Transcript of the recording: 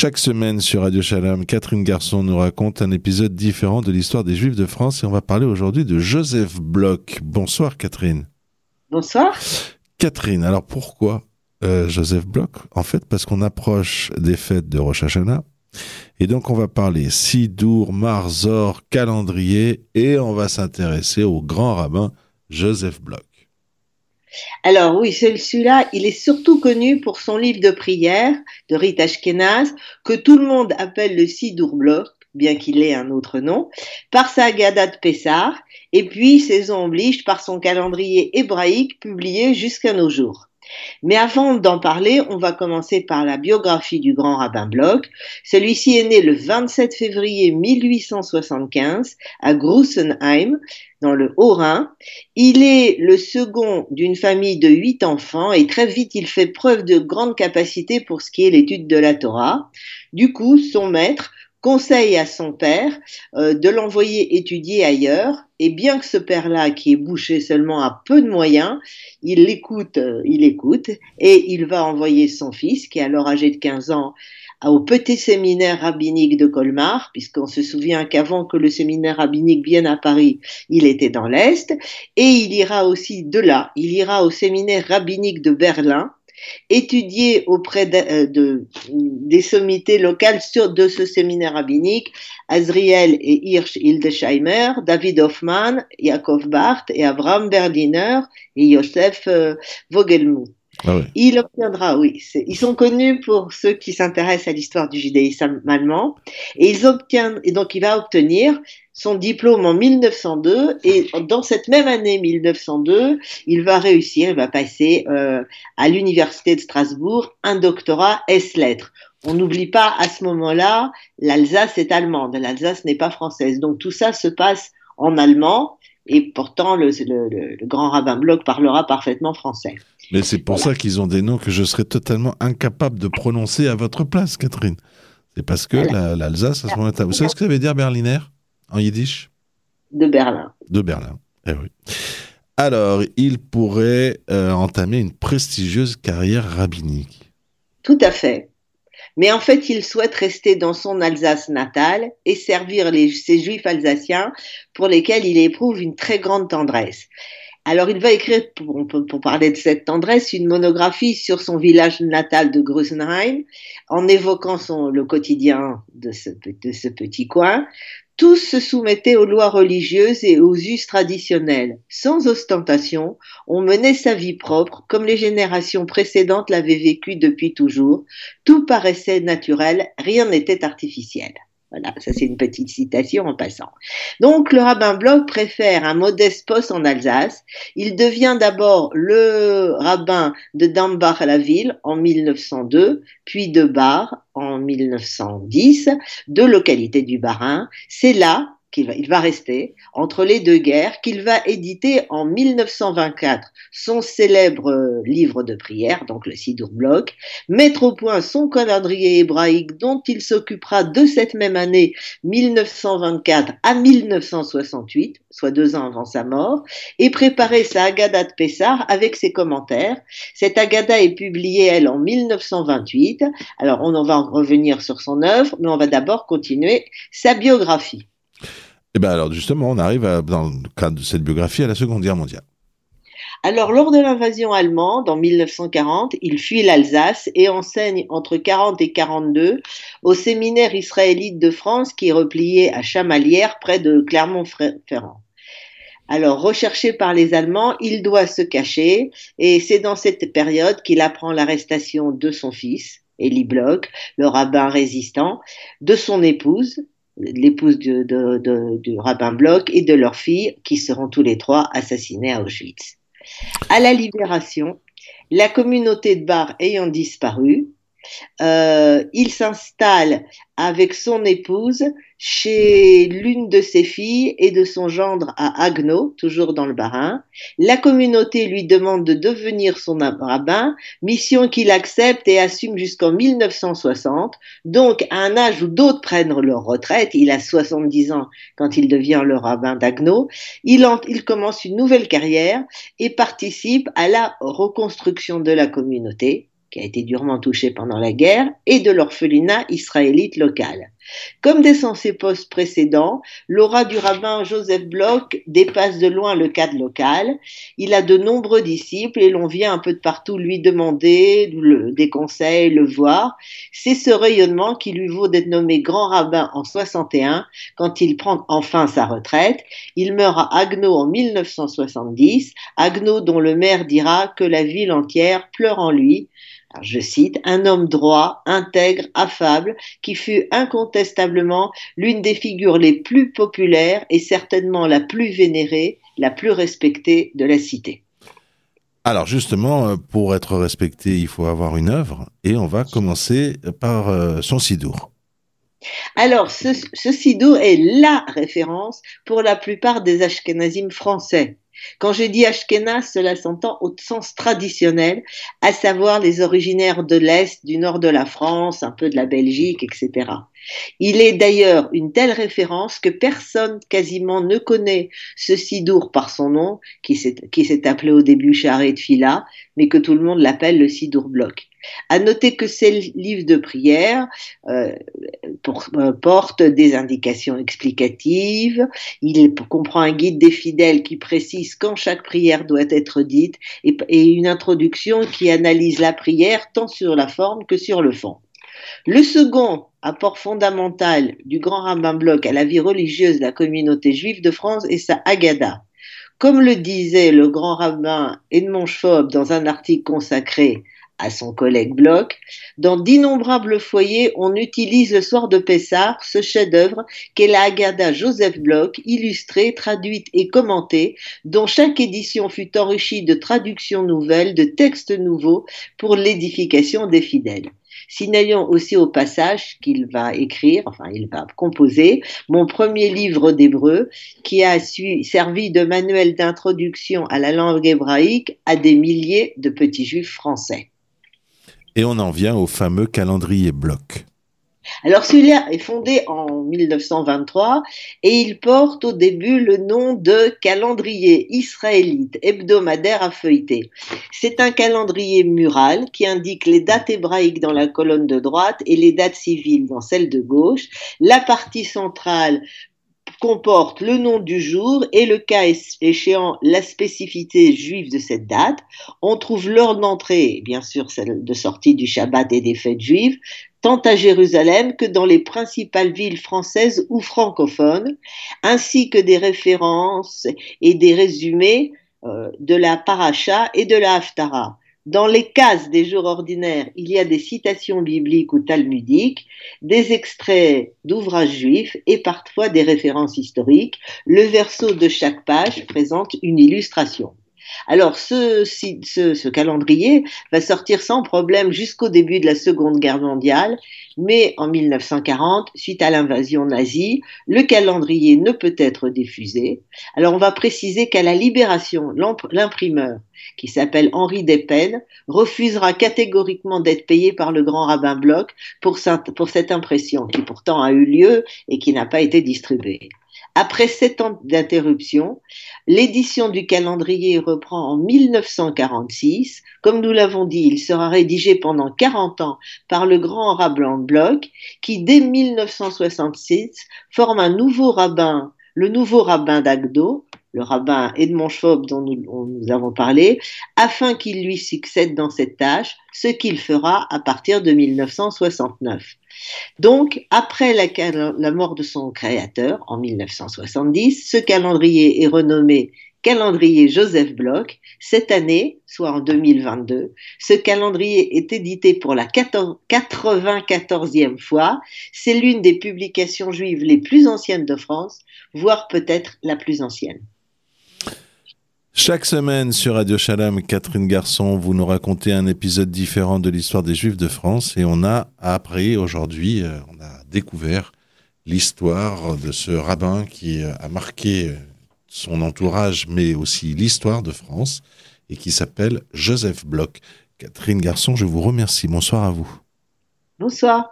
Chaque semaine sur Radio Shalom, Catherine Garçon nous raconte un épisode différent de l'histoire des Juifs de France et on va parler aujourd'hui de Joseph Bloch. Bonsoir Catherine. Bonsoir. Catherine, alors pourquoi euh, Joseph Bloch? En fait, parce qu'on approche des fêtes de Rosh Hashanah et donc on va parler Sidour, Marzor, calendrier et on va s'intéresser au grand rabbin Joseph Bloch. Alors oui, celui-là, il est surtout connu pour son livre de prière de Rita Ashkenaz, que tout le monde appelle le Sidour bien qu'il ait un autre nom, par sa Gada de Pessar, et puis, saison oblige, par son calendrier hébraïque publié jusqu'à nos jours. Mais avant d'en parler, on va commencer par la biographie du grand rabbin Bloch. Celui-ci est né le 27 février 1875 à Grussenheim, dans le Haut-Rhin. Il est le second d'une famille de huit enfants et très vite il fait preuve de grande capacité pour ce qui est l'étude de la Torah. Du coup, son maître conseille à son père euh, de l'envoyer étudier ailleurs, et bien que ce père-là, qui est bouché seulement à peu de moyens, il l'écoute, euh, il écoute, et il va envoyer son fils, qui est alors âgé de 15 ans, au petit séminaire rabbinique de Colmar, puisqu'on se souvient qu'avant que le séminaire rabbinique vienne à Paris, il était dans l'Est, et il ira aussi de là, il ira au séminaire rabbinique de Berlin, étudier auprès euh, de, des sommités locales sur, de ce séminaire rabbinique, Azriel et Hirsch Hildesheimer, David Hoffmann, Jakob Barth et Abraham Berliner et Joseph euh, Vogelmuth. Ah Il obtiendra, oui. Ils sont connus pour ceux qui s'intéressent à l'histoire du judaïsme allemand. Et ils obtiennent, et donc il va obtenir son diplôme en 1902 et dans cette même année 1902, il va réussir, il va passer euh, à l'université de Strasbourg un doctorat S-lettres. On n'oublie pas à ce moment-là, l'Alsace est allemande, l'Alsace n'est pas française. Donc tout ça se passe en allemand et pourtant le, le, grand rabbin Bloch parlera parfaitement français. Mais c'est pour ça qu'ils ont des noms que je serais totalement incapable de prononcer à votre place, Catherine. C'est parce que l'Alsace, à ce moment-là, vous savez ce que ça veut dire berliner en yiddish? De Berlin. De Berlin, eh oui. Alors, il pourrait euh, entamer une prestigieuse carrière rabbinique. Tout à fait. Mais en fait, il souhaite rester dans son Alsace natale et servir les, ces juifs alsaciens pour lesquels il éprouve une très grande tendresse. Alors il va écrire, pour, parler de cette tendresse, une monographie sur son village natal de Grusenheim, en évoquant le quotidien de ce petit coin, tous se soumettaient aux lois religieuses et aux us traditionnels. Sans ostentation, on menait sa vie propre comme les générations précédentes l'avaient vécu depuis toujours. Tout paraissait naturel, rien n'était artificiel. Voilà, ça c'est une petite citation en passant. Donc le rabbin Bloch préfère un modeste poste en Alsace. Il devient d'abord le rabbin de Dambach à la ville en 1902, puis de Bar en 1910, deux localités du Bas-Rhin. C'est là qu'il va, il va rester entre les deux guerres, qu'il va éditer en 1924 son célèbre euh, livre de prière, donc le Sidur Bloch, mettre au point son calendrier hébraïque dont il s'occupera de cette même année 1924 à 1968, soit deux ans avant sa mort, et préparer sa Agada de Pessar avec ses commentaires. Cette Agada est publiée, elle, en 1928. Alors, on en va revenir sur son œuvre, mais on va d'abord continuer sa biographie. Eh bien alors justement, on arrive dans le cadre de cette biographie à la Seconde Guerre mondiale. Alors, lors de l'invasion allemande en 1940, il fuit l'Alsace et enseigne entre 40 et 42 au séminaire israélite de France qui est replié à Chamalières près de Clermont-Ferrand. Alors, recherché par les Allemands, il doit se cacher et c'est dans cette période qu'il apprend l'arrestation de son fils, Elie Bloch, le rabbin résistant, de son épouse, l'épouse du, du rabbin Bloch et de leur fille, qui seront tous les trois assassinés à Auschwitz. À la libération, la communauté de Bar ayant disparu, euh, il s'installe avec son épouse chez l'une de ses filles et de son gendre à Agno, toujours dans le Bas-Rhin. La communauté lui demande de devenir son rabbin, mission qu'il accepte et assume jusqu'en 1960. Donc, à un âge où d'autres prennent leur retraite, il a 70 ans quand il devient le rabbin d'Agno, il commence une nouvelle carrière et participe à la reconstruction de la communauté qui a été durement touché pendant la guerre, et de l'orphelinat israélite local. Comme dans ses postes précédents, l'aura du rabbin Joseph Bloch dépasse de loin le cadre local. Il a de nombreux disciples et l'on vient un peu de partout lui demander des conseils, le voir. C'est ce rayonnement qui lui vaut d'être nommé grand rabbin en 61 quand il prend enfin sa retraite. Il meurt à Agno en 1970, Agno dont le maire dira que la ville entière pleure en lui je cite, un homme droit, intègre, affable, qui fut incontestablement l'une des figures les plus populaires et certainement la plus vénérée, la plus respectée de la cité. Alors justement, euh, pour être respecté, il faut avoir une œuvre, et on va commencer par euh, son sidour. Alors, ce, ce sidour est la référence pour la plupart des Ashkenazim français. Quand je dis Ashkenaz, cela s'entend au sens traditionnel, à savoir les originaires de l'Est, du nord de la France, un peu de la Belgique, etc. Il est d'ailleurs une telle référence que personne quasiment ne connaît ce Sidour par son nom, qui s'est appelé au début Charé de Fila, mais que tout le monde l'appelle le Sidour Bloc. À noter que ces livres de prière euh, euh, portent des indications explicatives. Il comprend un guide des fidèles qui précise quand chaque prière doit être dite et, une introduction qui analyse la prière tant sur la forme que sur le fond. Le second apport fondamental du grand rabbin Bloch à la vie religieuse de la communauté juive de France est sa Haggadah. Comme le disait le grand rabbin Edmond Schwab dans un article consacré à son collègue Bloch, dans d'innombrables foyers, on utilise le soir de Pessah ce chef-d'œuvre qu'est la Haggadah Joseph Bloch, illustrée, traduite et commentée, dont chaque édition fut enrichie de traductions nouvelles, de textes nouveaux pour l'édification des fidèles. Signalons aussi au passage qu'il va écrire, enfin il va composer, mon premier livre d'hébreu qui a servi de manuel d'introduction à la langue hébraïque à des milliers de petits juifs français. Et on en vient au fameux calendrier bloc. Alors celui-là est fondé en 1923 et il porte au début le nom de calendrier israélite hebdomadaire à feuilleter. C'est un calendrier mural qui indique les dates hébraïques dans la colonne de droite et les dates civiles dans celle de gauche. La partie centrale comporte le nom du jour et le cas échéant la spécificité juive de cette date. On trouve l'heure d'entrée, bien sûr celle de sortie du Shabbat et des fêtes juives, tant à Jérusalem que dans les principales villes françaises ou francophones, ainsi que des références et des résumés euh, de la paracha et de la haftara. Dans les cases des jours ordinaires, il y a des citations bibliques ou talmudiques, des extraits d'ouvrages juifs et parfois des références historiques. Le verso de chaque page présente une illustration. Alors ce, ce, calendrier va sortir sans problème jusqu'au début de la Seconde Guerre mondiale, mais en 1940, suite à l'invasion nazie, le calendrier ne peut être diffusé. Alors on va préciser qu'à la libération, l'imprimeur, qui s'appelle Henri Despènes, refusera catégoriquement d'être payé par le grand rabbin Bloch pour cette impression qui pourtant a eu lieu et qui n'a pas été distribuée. Après sept ans d'interruption, l'édition du calendrier reprend en 1946. Comme nous l'avons dit, il sera rédigé pendant 40 ans par le grand rabbin Bloch, qui dès 1966 forme un nouveau rabbin, le nouveau rabbin d'Agdo, le rabbin Edmond Schwab dont nous, avons parlé, afin qu'il lui succède dans cette tâche, ce qu'il fera à partir de 1969. Donc, après la, mort de son créateur, en 1970, ce calendrier est renommé calendrier Joseph Bloch. Cette année, soit en 2022, ce calendrier est édité pour la 94e fois. C'est l'une des publications juives les plus anciennes de France, voire peut-être la plus ancienne. Chaque semaine sur Radio Shalom, Catherine Garçon, vous nous racontez un épisode différent de l'histoire des Juifs de France et on a appris aujourd'hui, euh, on a découvert l'histoire de ce rabbin qui euh, a marqué euh, son entourage mais aussi l'histoire de France et qui s'appelle Joseph Bloch. Catherine Garçon, je vous remercie. Bonsoir à vous. Bonsoir.